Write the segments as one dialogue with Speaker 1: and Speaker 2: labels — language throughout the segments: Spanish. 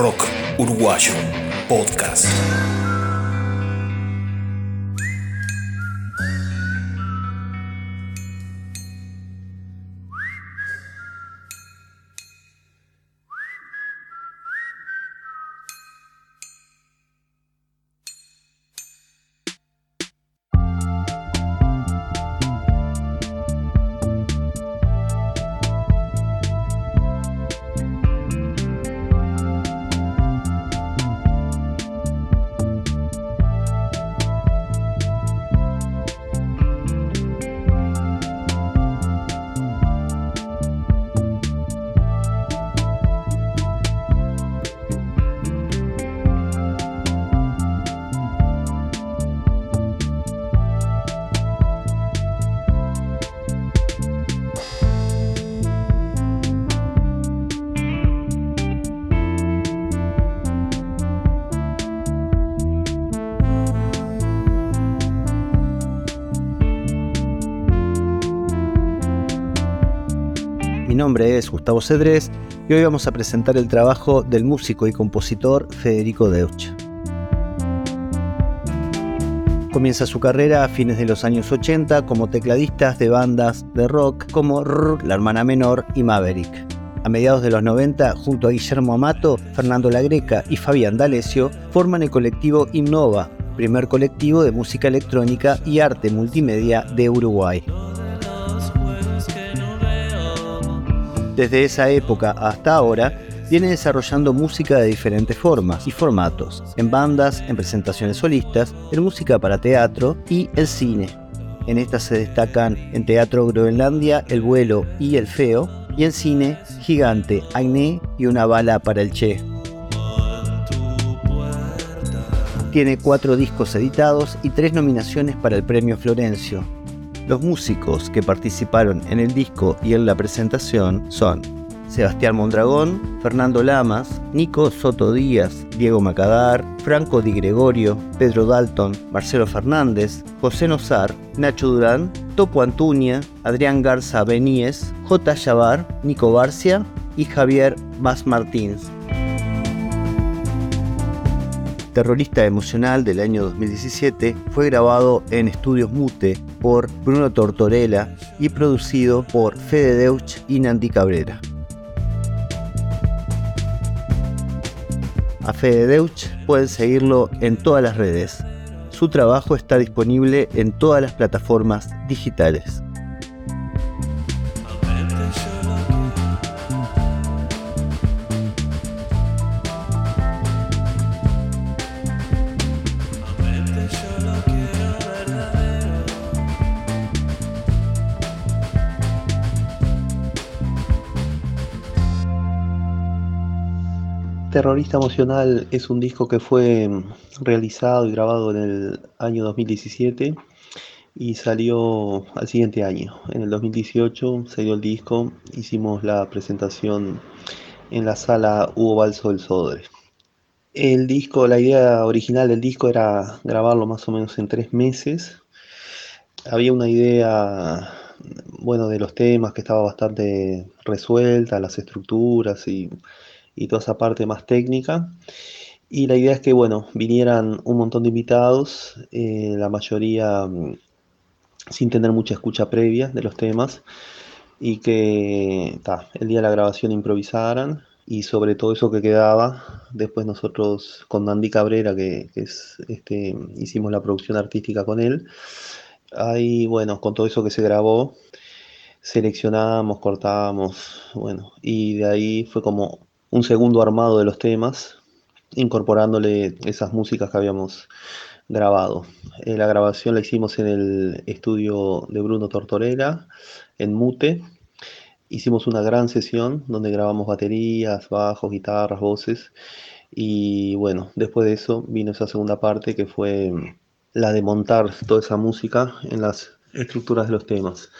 Speaker 1: Rock Uruguayo Podcast.
Speaker 2: Es Gustavo Cedrés y hoy vamos a presentar el trabajo del músico y compositor Federico Deutsch. Comienza su carrera a fines de los años 80 como tecladistas de bandas de rock como RR, La Hermana Menor y Maverick. A mediados de los 90, junto a Guillermo Amato, Fernando La Greca y Fabián D'Alessio, forman el colectivo Innova, primer colectivo de música electrónica y arte multimedia de Uruguay. Desde esa época hasta ahora, viene desarrollando música de diferentes formas y formatos, en bandas, en presentaciones solistas, en música para teatro y el cine. En estas se destacan en Teatro Groenlandia, El Vuelo y El Feo, y en cine Gigante, Agné y Una Bala para el Che. Tiene cuatro discos editados y tres nominaciones para el Premio Florencio, los músicos que participaron en el disco y en la presentación son Sebastián Mondragón, Fernando Lamas, Nico Soto Díaz, Diego Macadar, Franco Di Gregorio, Pedro Dalton, Marcelo Fernández, José Nozar, Nacho Durán, Topo Antuña, Adrián Garza Beníez, J. Yavar, Nico Barcia y Javier Mas Martins. Terrorista Emocional del año 2017 fue grabado en Estudios Mute por Bruno Tortorella y producido por Fede Deutsch y Nandi Cabrera. A Fede Deutsch pueden seguirlo en todas las redes. Su trabajo está disponible en todas las plataformas digitales.
Speaker 3: Terrorista Emocional es un disco que fue realizado y grabado en el año 2017 y salió al siguiente año. En el 2018 salió el disco, hicimos la presentación en la sala Hugo Balso del Sodre. El disco, la idea original del disco era grabarlo más o menos en tres meses. Había una idea, bueno, de los temas que estaba bastante resuelta, las estructuras y y toda esa parte más técnica. Y la idea es que, bueno, vinieran un montón de invitados, eh, la mayoría mm, sin tener mucha escucha previa de los temas, y que el día de la grabación improvisaran, y sobre todo eso que quedaba, después nosotros con Andy Cabrera, que, es, este, hicimos la producción artística con él, ahí, bueno, con todo eso que se grabó, seleccionamos, cortábamos, bueno, y de ahí fue como un segundo armado de los temas, incorporándole esas músicas que habíamos grabado. Eh, la grabación la hicimos en el estudio de Bruno Tortorella, en Mute. Hicimos una gran sesión donde grabamos baterías, bajos, guitarras, voces. Y bueno, después de eso vino esa segunda parte que fue la de montar toda esa música en las estructuras de los temas.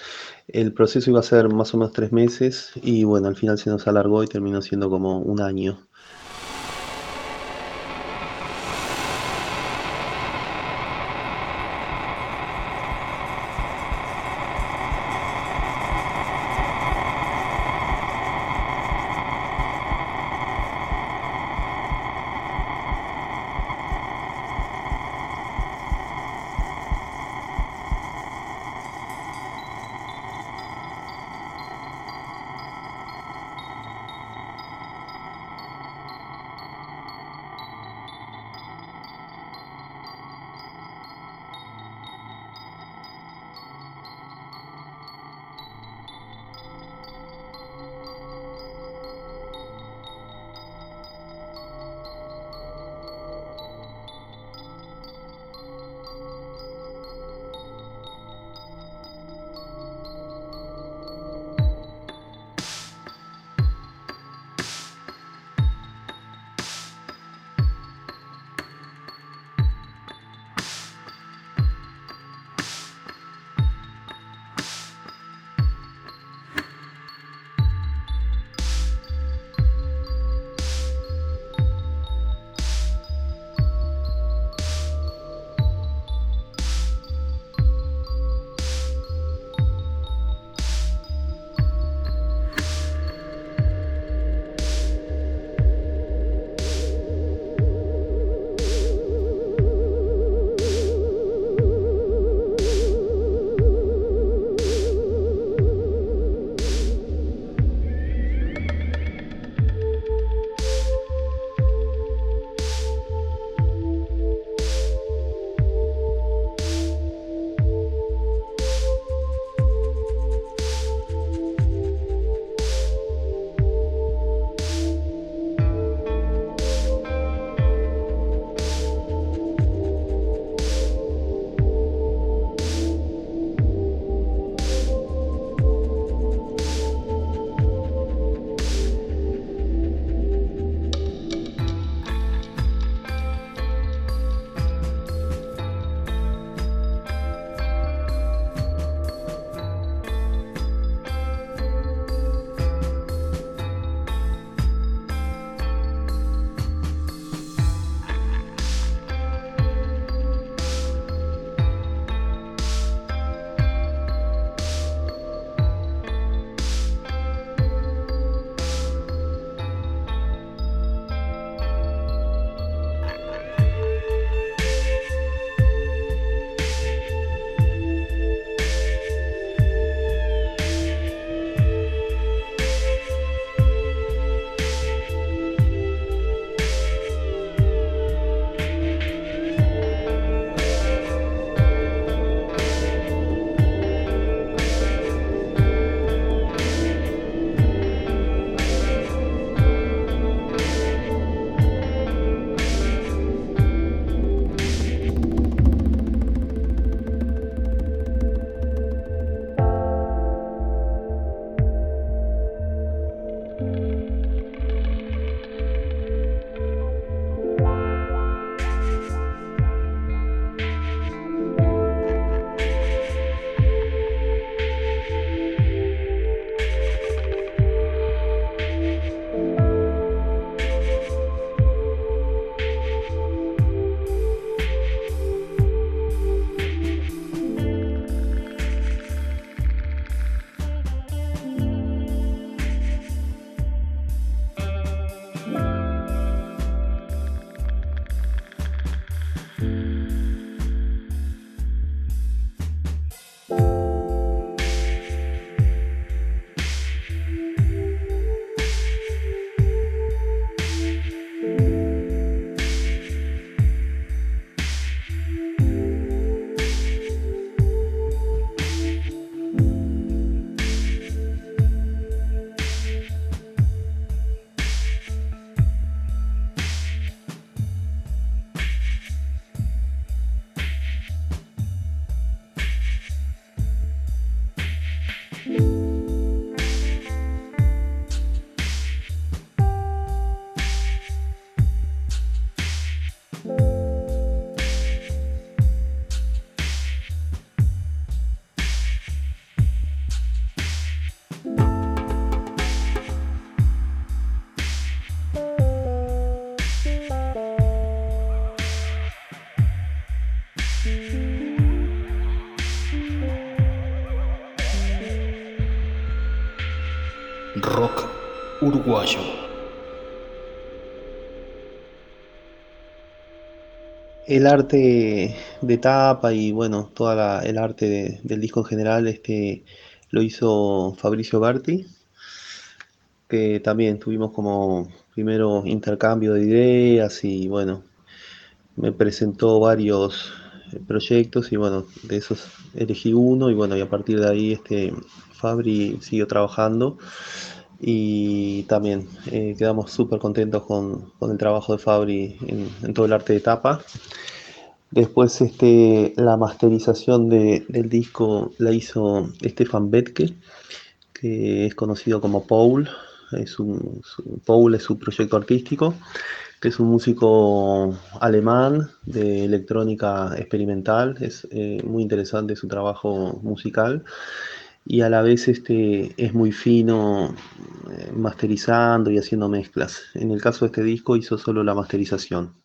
Speaker 3: El proceso iba a ser más o menos tres meses y bueno, al final se nos alargó y terminó siendo como un año. El arte de tapa y bueno, toda el arte del disco en general este, lo hizo Fabricio Berti, que también tuvimos como primero intercambio de ideas y bueno, me presentó varios proyectos y bueno, de esos elegí uno y bueno, y a partir de ahí este Fabri siguió trabajando y también eh, quedamos súper contentos con, el trabajo de Fabri en, todo el arte de tapa. Después este, la masterización del disco la hizo Stefan Betke, que es conocido como Paul. Es un, Paul es su proyecto artístico que es un músico alemán de electrónica experimental. Es eh, muy interesante su trabajo musical y a la vez este, es muy fino eh, masterizando y haciendo mezclas. En el caso de este disco hizo solo la masterización.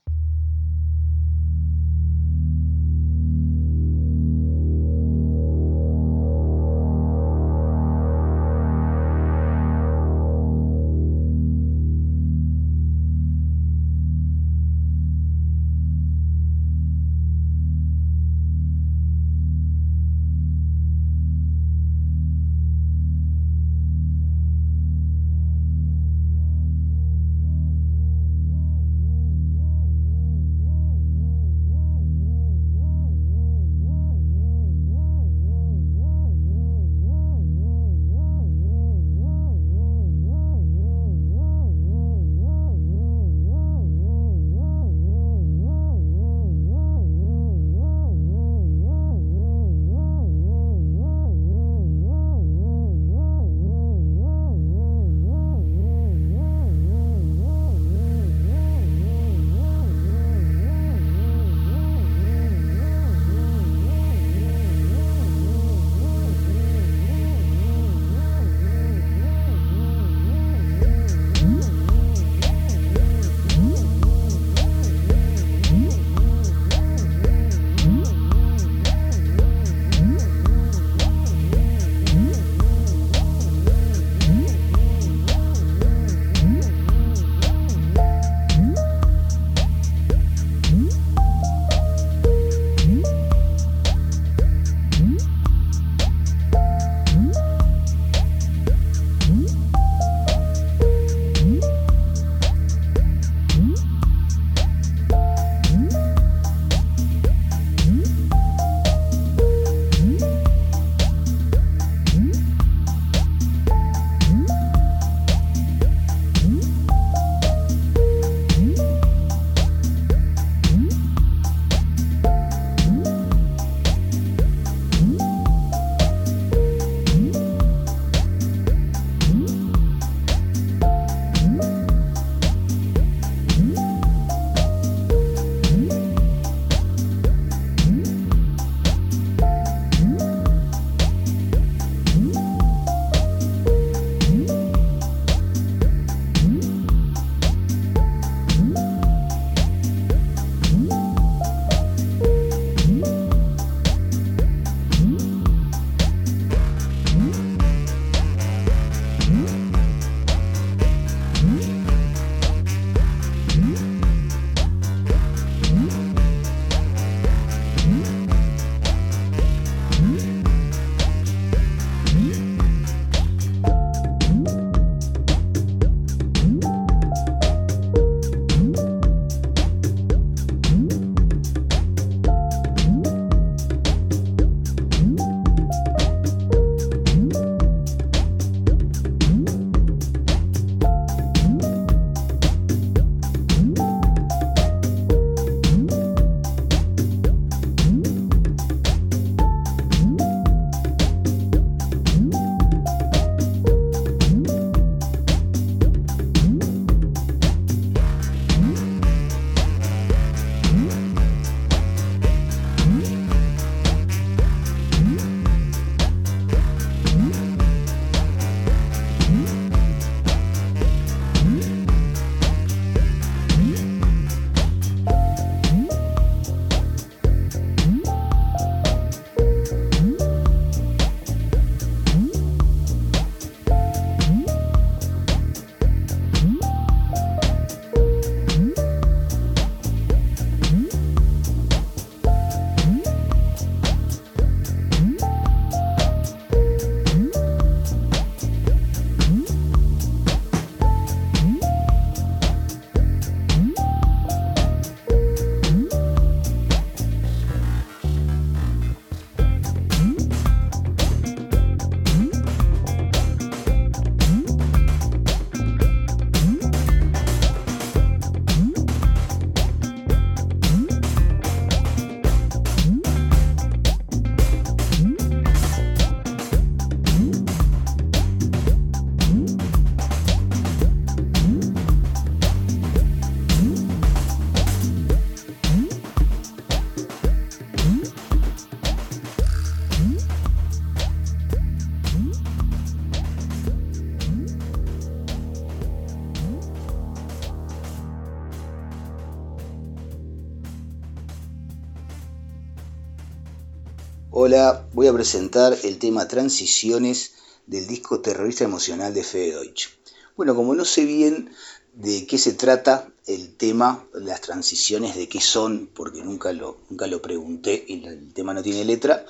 Speaker 4: Presentar el tema Transiciones del disco Terrorista Emocional de Fede Deutsch. Bueno, como no sé bien de qué se trata el tema, las transiciones, de qué son, porque nunca lo, nunca lo pregunté y el tema no tiene letra.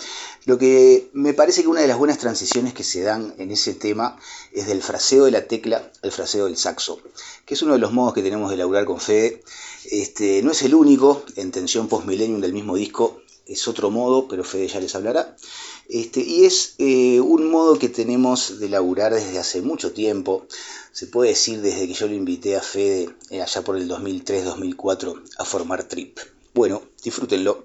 Speaker 4: Lo que me parece que una de las buenas transiciones que se dan en ese tema es del fraseo de la tecla al fraseo del saxo, que es uno de los modos que tenemos de laburar con Fede. Este, no es el único, en Tensión Post Millennium del mismo disco es otro modo, pero Fede ya les hablará. Este, y es eh, un modo que tenemos de laburar desde hace mucho tiempo, se puede decir desde que yo lo invité a Fede eh, allá por el 2003-2004 a formar Trip. Bueno, disfrútenlo.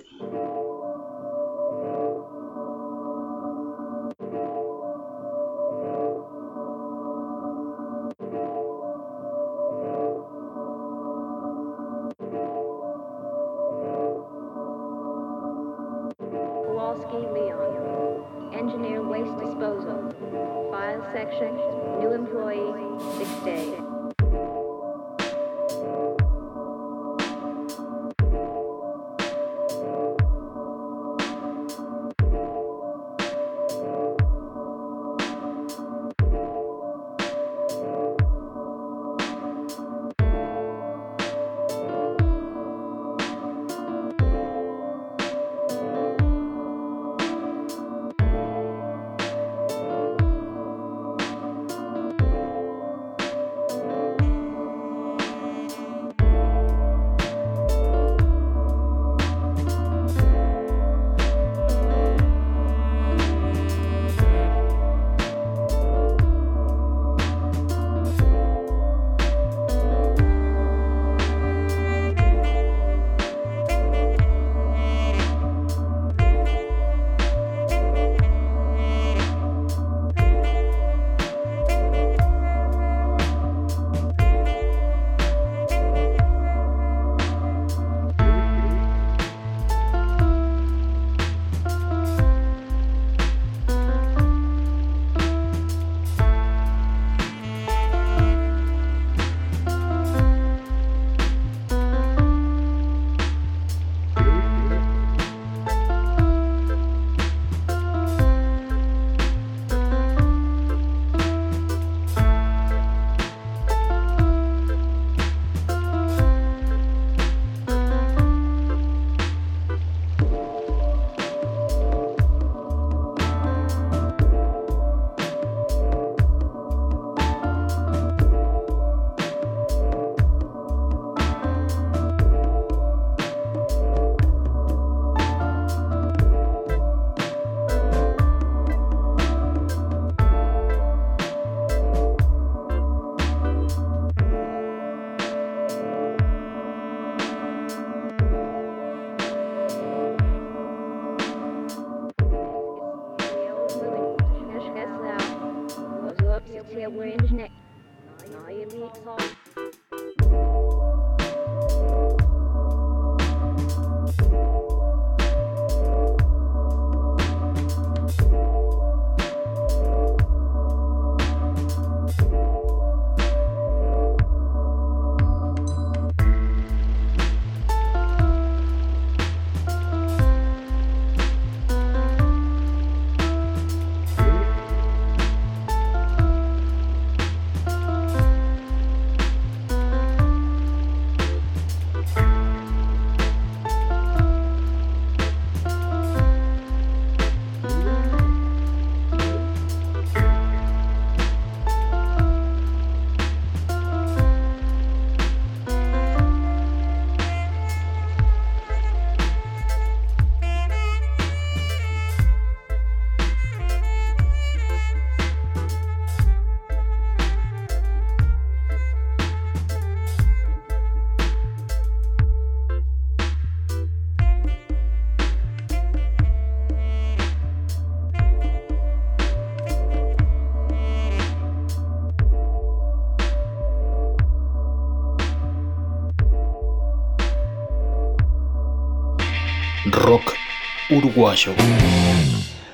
Speaker 1: Uruguayo.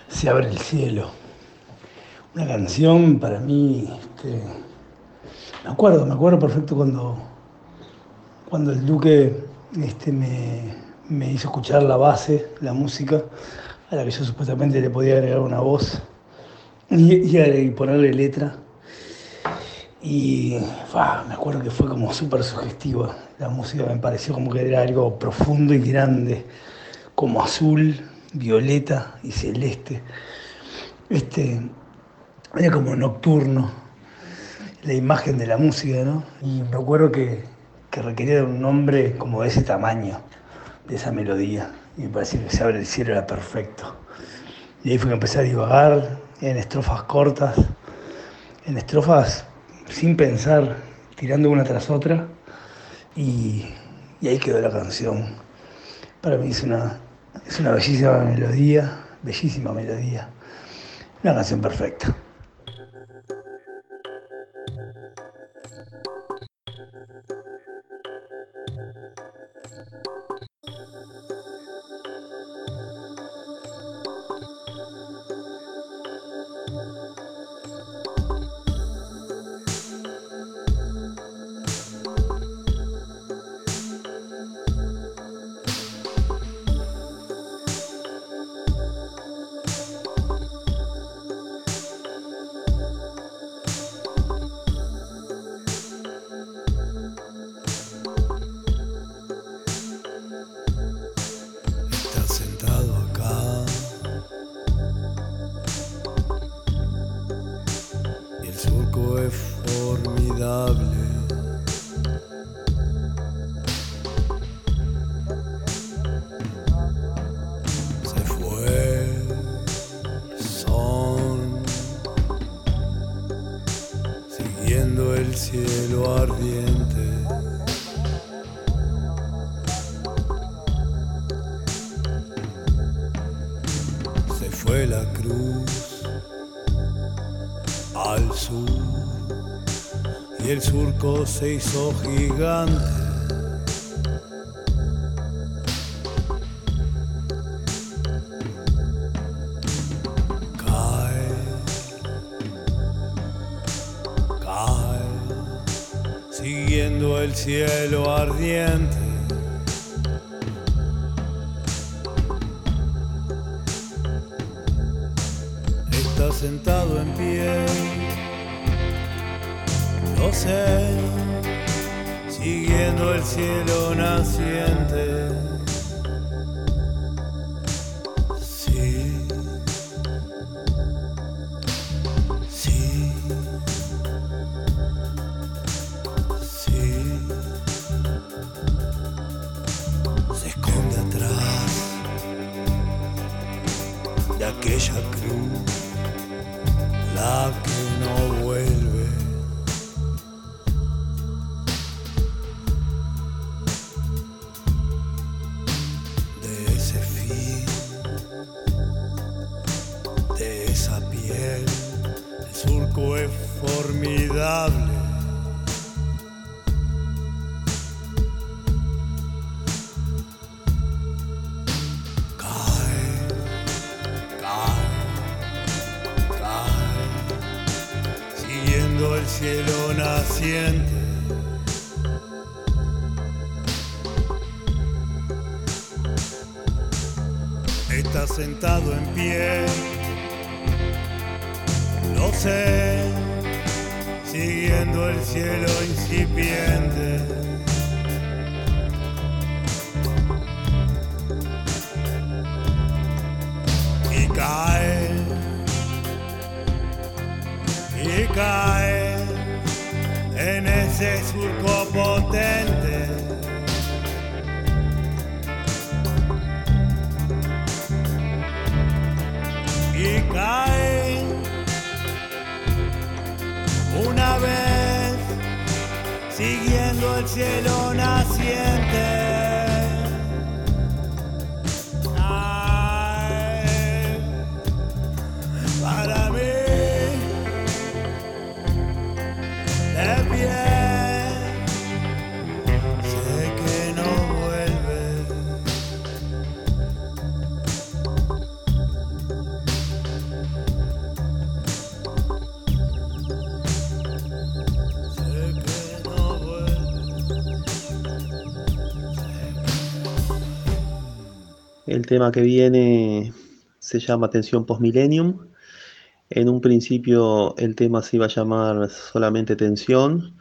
Speaker 5: Se abre el cielo. Una canción para mí, este, me acuerdo, me acuerdo perfecto cuando, cuando el Duque este, me, hizo escuchar la base, la música, a la que yo supuestamente le podía agregar una voz y, ponerle letra. Y me acuerdo que fue como súper sugestiva. La música me pareció como que era algo profundo y grande, como azul, violeta y celeste. Este, era como nocturno, la imagen de la música, ¿no? Y me acuerdo que, que requería de un nombre como de ese tamaño, de esa melodía. Y me parecía que se abre el cielo era perfecto. Y ahí fue que empecé a divagar en estrofas cortas, en estrofas sin pensar, tirando una tras otra. Y, ahí quedó la canción. Para mí es una, es una bellísima melodía, bellísima melodía. Una canción perfecta.
Speaker 6: Hizo gigante. Cae, cae, siguiendo el cielo ardiente. El
Speaker 3: tema que viene se llama Tensión Postmillennium. En un principio el tema se iba a llamar solamente Tensión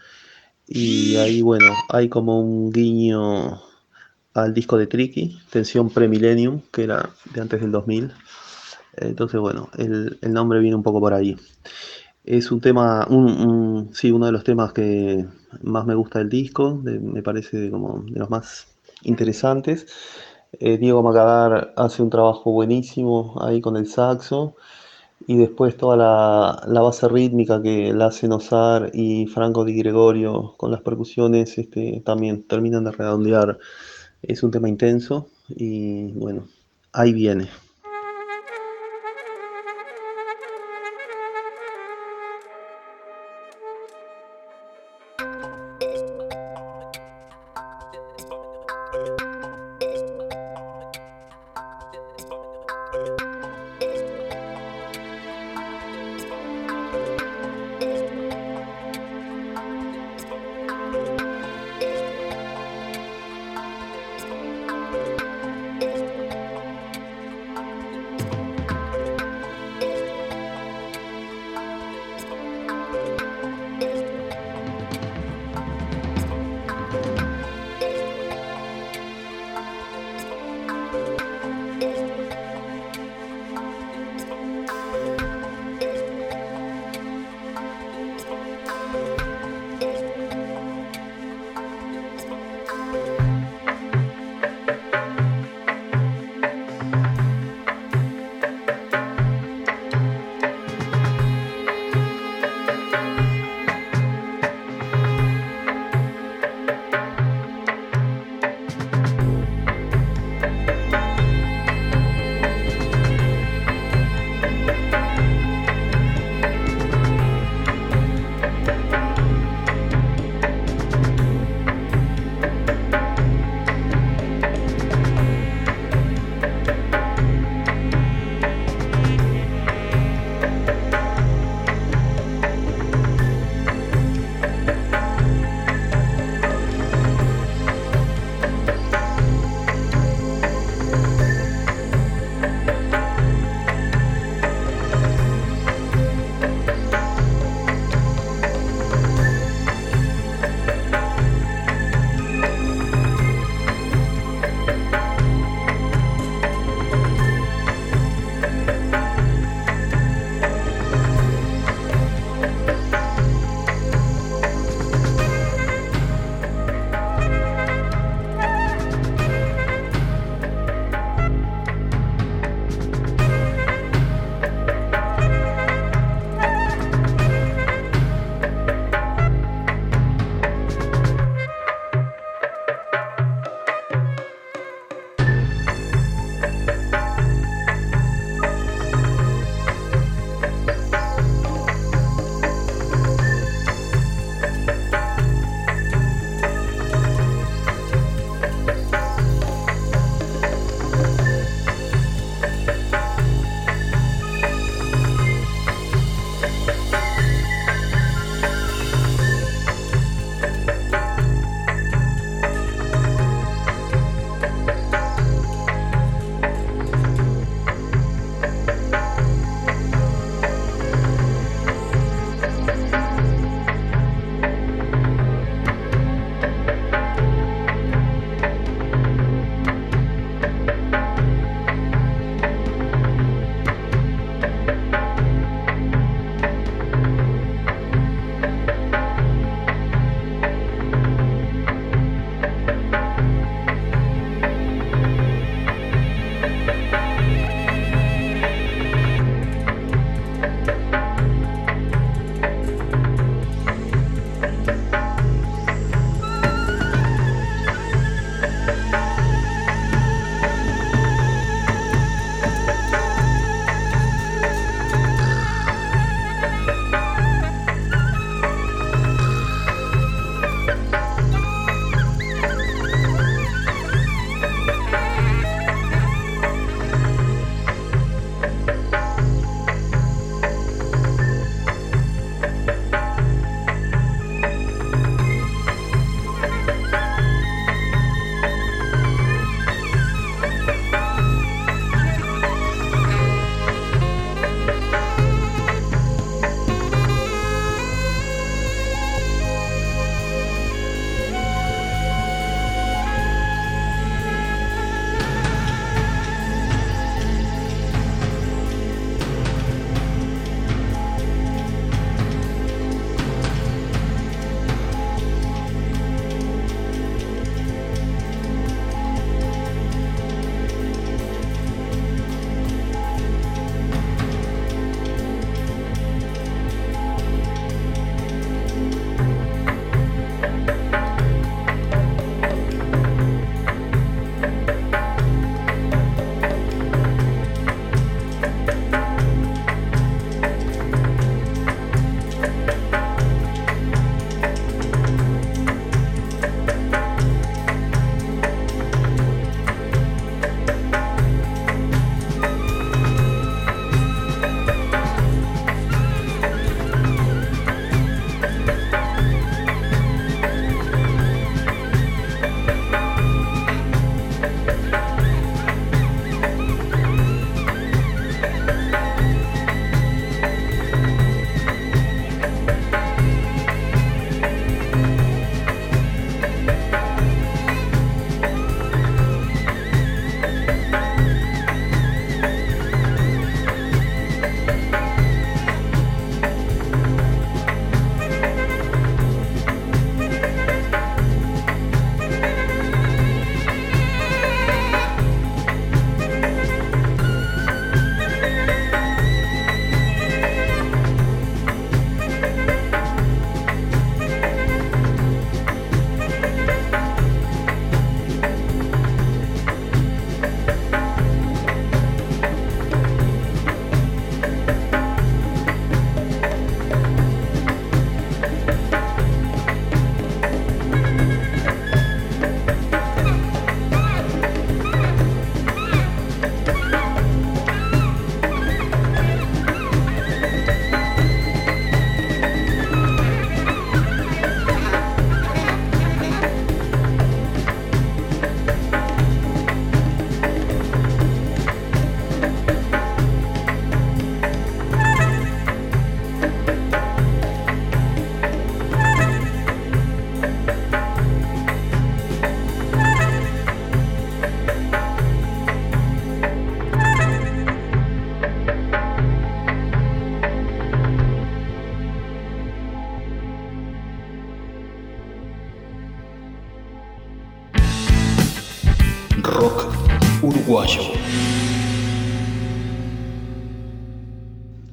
Speaker 3: y ahí bueno, hay como un guiño al disco de Tricky, Tensión Premillennium, que era de antes del 2000. Entonces bueno, el, el nombre viene un poco por ahí. Es un tema, un, sí, uno de los temas que más me gusta del disco, me parece como de los más interesantes. Eh, Diego Macadar hace un trabajo buenísimo ahí con el saxo y después toda la, base rítmica que la hacen Osar y Franco Di Gregorio con las percusiones este, también terminan de redondear. Es un tema intenso y bueno, ahí viene.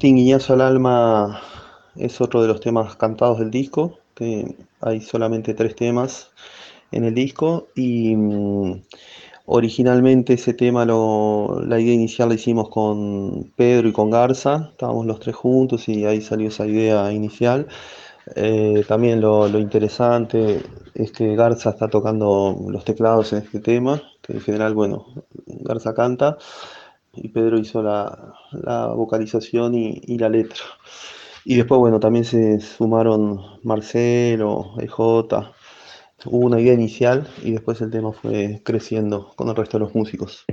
Speaker 6: Tinguiñazo al alma es otro de los temas cantados del disco, hay solamente tres temas en el disco y mm, originalmente ese tema, lo, la idea inicial la hicimos con Pedro y con Garza, estábamos los tres juntos y ahí salió esa idea inicial. Eh, también lo, lo interesante es que Garza está tocando los teclados en este tema, que en general, bueno, Garza canta y Pedro hizo la, la vocalización y, y la letra. Y después, bueno, también se sumaron Marcelo, EJ, hubo una idea inicial y después el tema fue creciendo con el resto de los músicos.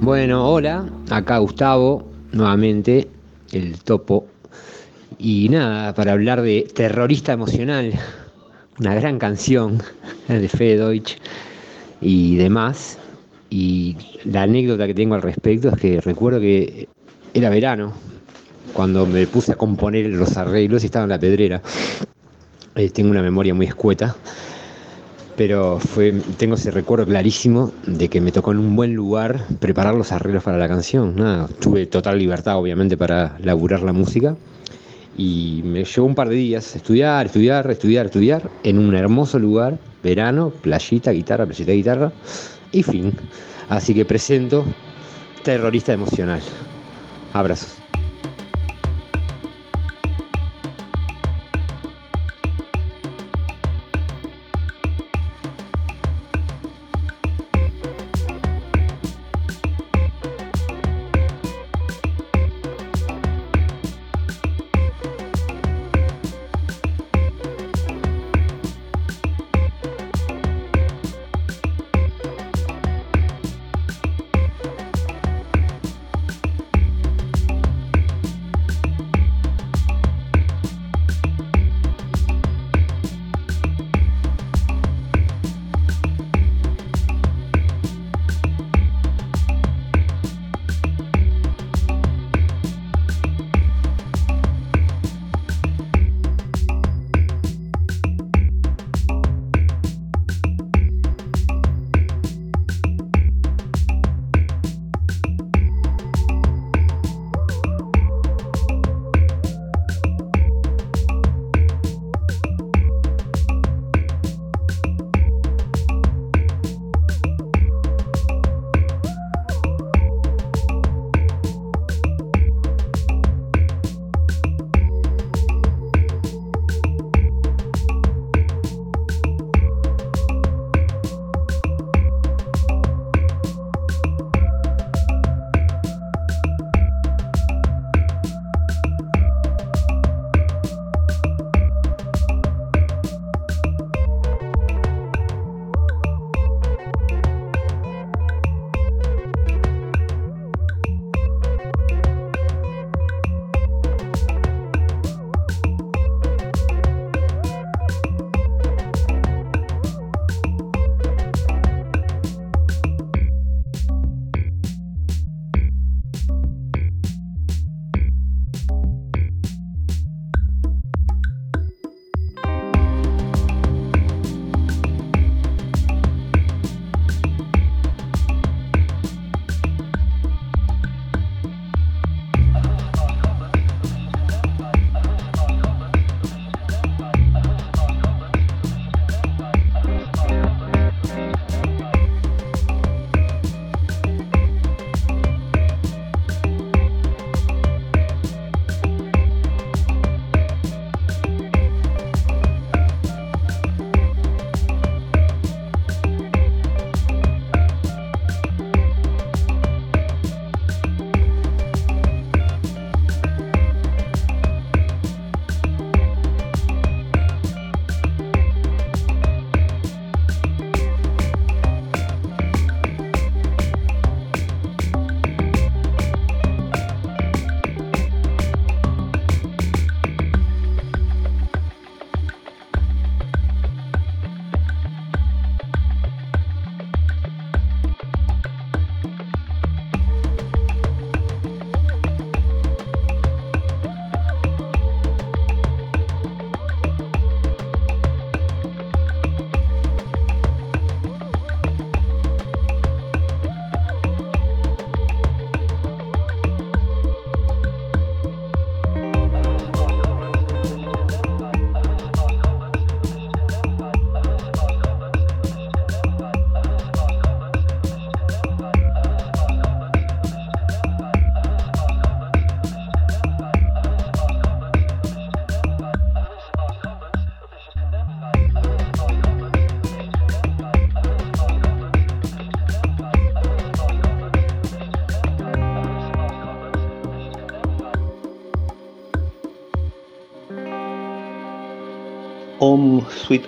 Speaker 7: Bueno, hola, acá Gustavo, nuevamente, el topo. Y nada, para hablar de Terrorista Emocional, una gran canción de Fede Deutsch y demás. Y la anécdota que tengo al respecto es que recuerdo que era verano cuando me puse a componer los arreglos y estaba en la pedrera. Eh, tengo una memoria muy escueta, pero fue, tengo ese recuerdo clarísimo de que me tocó en un buen lugar preparar los arreglos para la canción. Nada, tuve total libertad, obviamente, para laburar la música. Y me llevó un par de días estudiar, estudiar, estudiar, estudiar, en un hermoso lugar, verano, playita, guitarra, playita, guitarra, y fin. Así que presento Terrorista Emocional. Abrazos.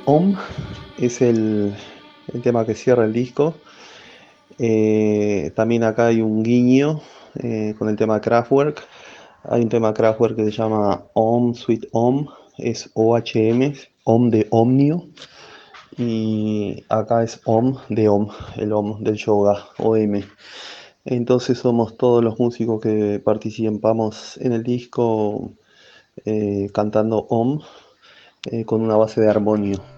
Speaker 3: Om es el, tema que cierra el disco. Eh, también acá hay un guiño eh, con el tema Kraftwerk. Hay un tema Kraftwerk que se llama Om Sweet Om, es OHM, Om de Omnio. Y acá es Om de Om, el Om del yoga, OM. Entonces somos todos los músicos que participamos en el disco eh, cantando OM con una base de armonio.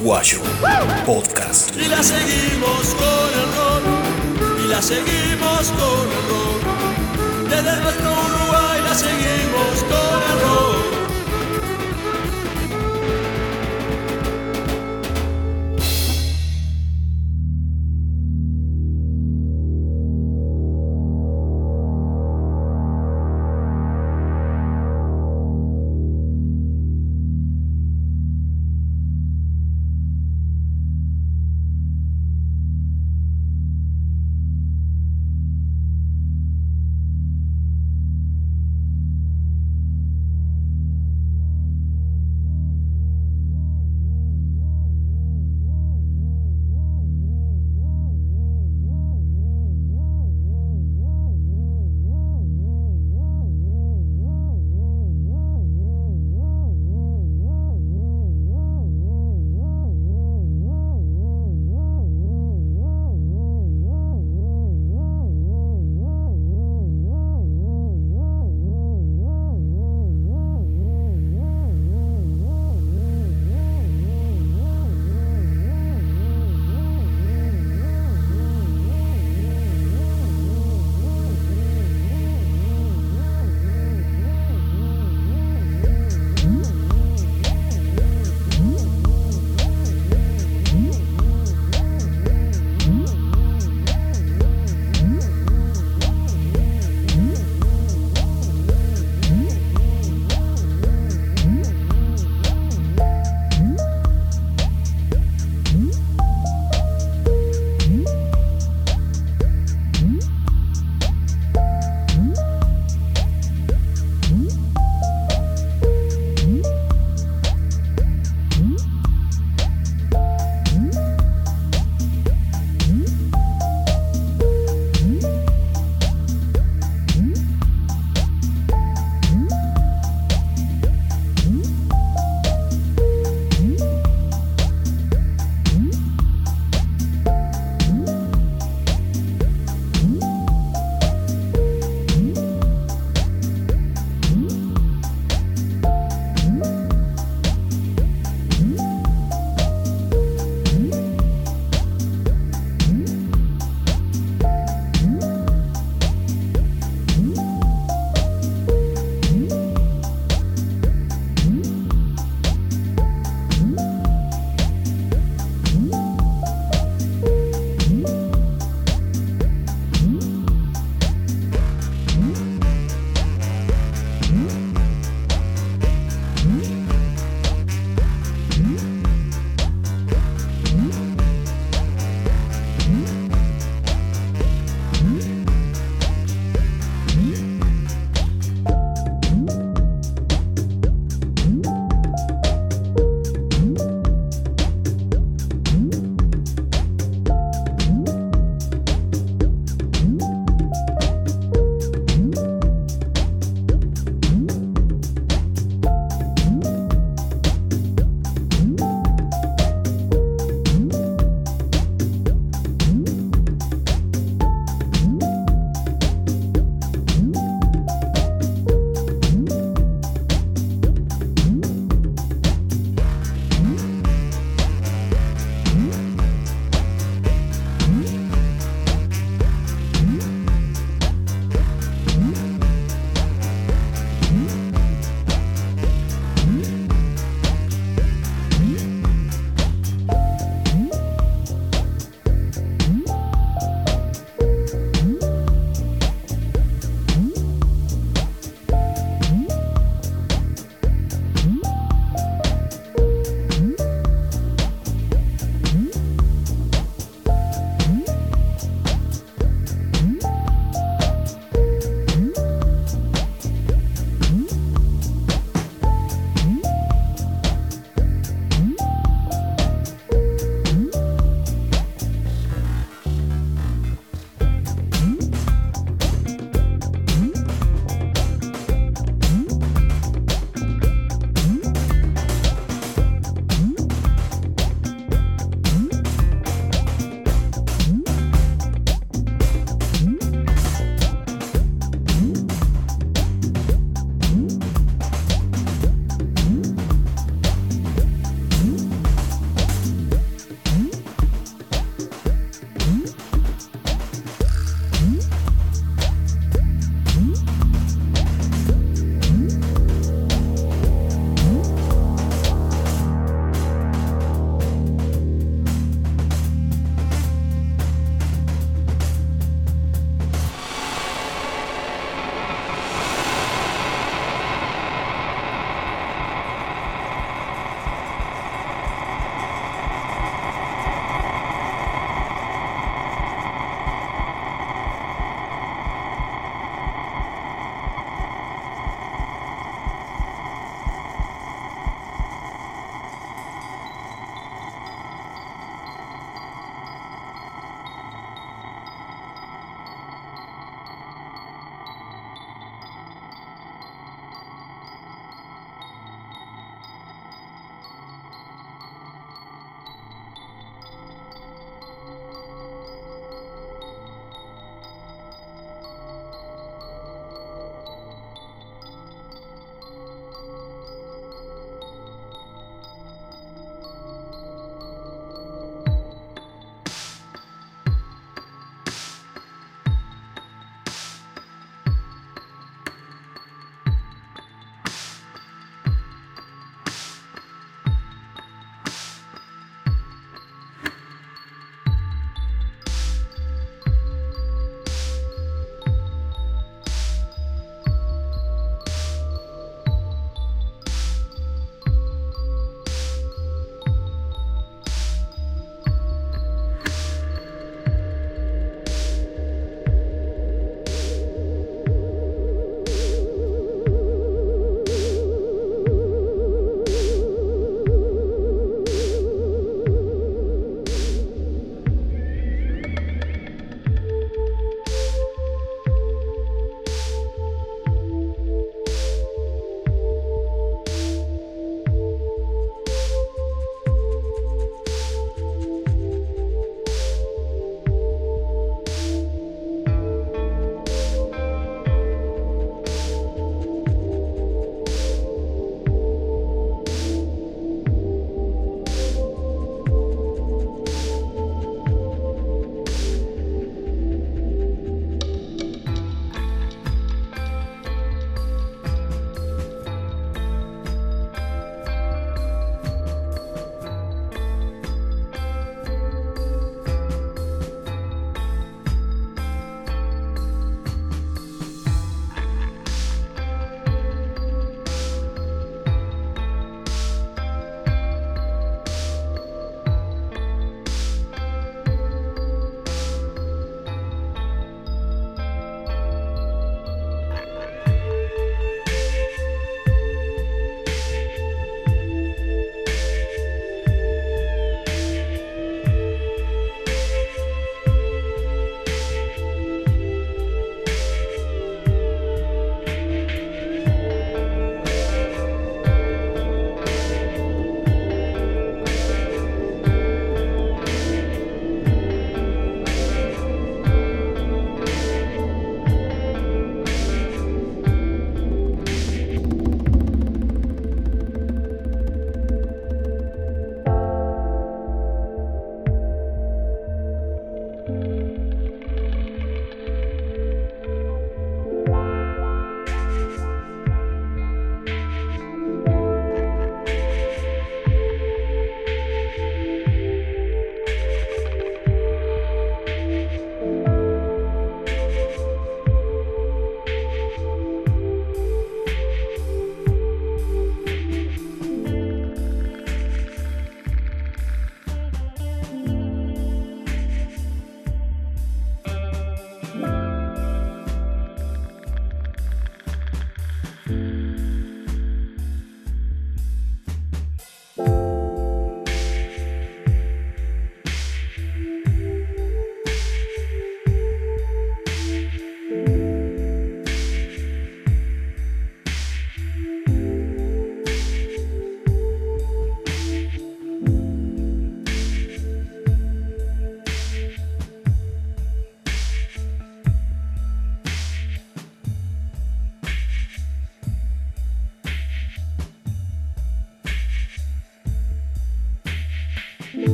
Speaker 1: Uruguayo. Podcast.
Speaker 6: Y la seguimos con el rock, y la seguimos con el rock. Desde nuestro Uruguay la seguimos con el rock.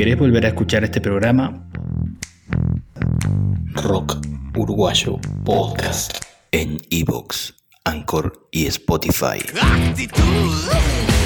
Speaker 1: Querés volver a escuchar este programa, Rock Uruguayo Podcast en Evox, Anchor y Spotify.
Speaker 6: Actitud.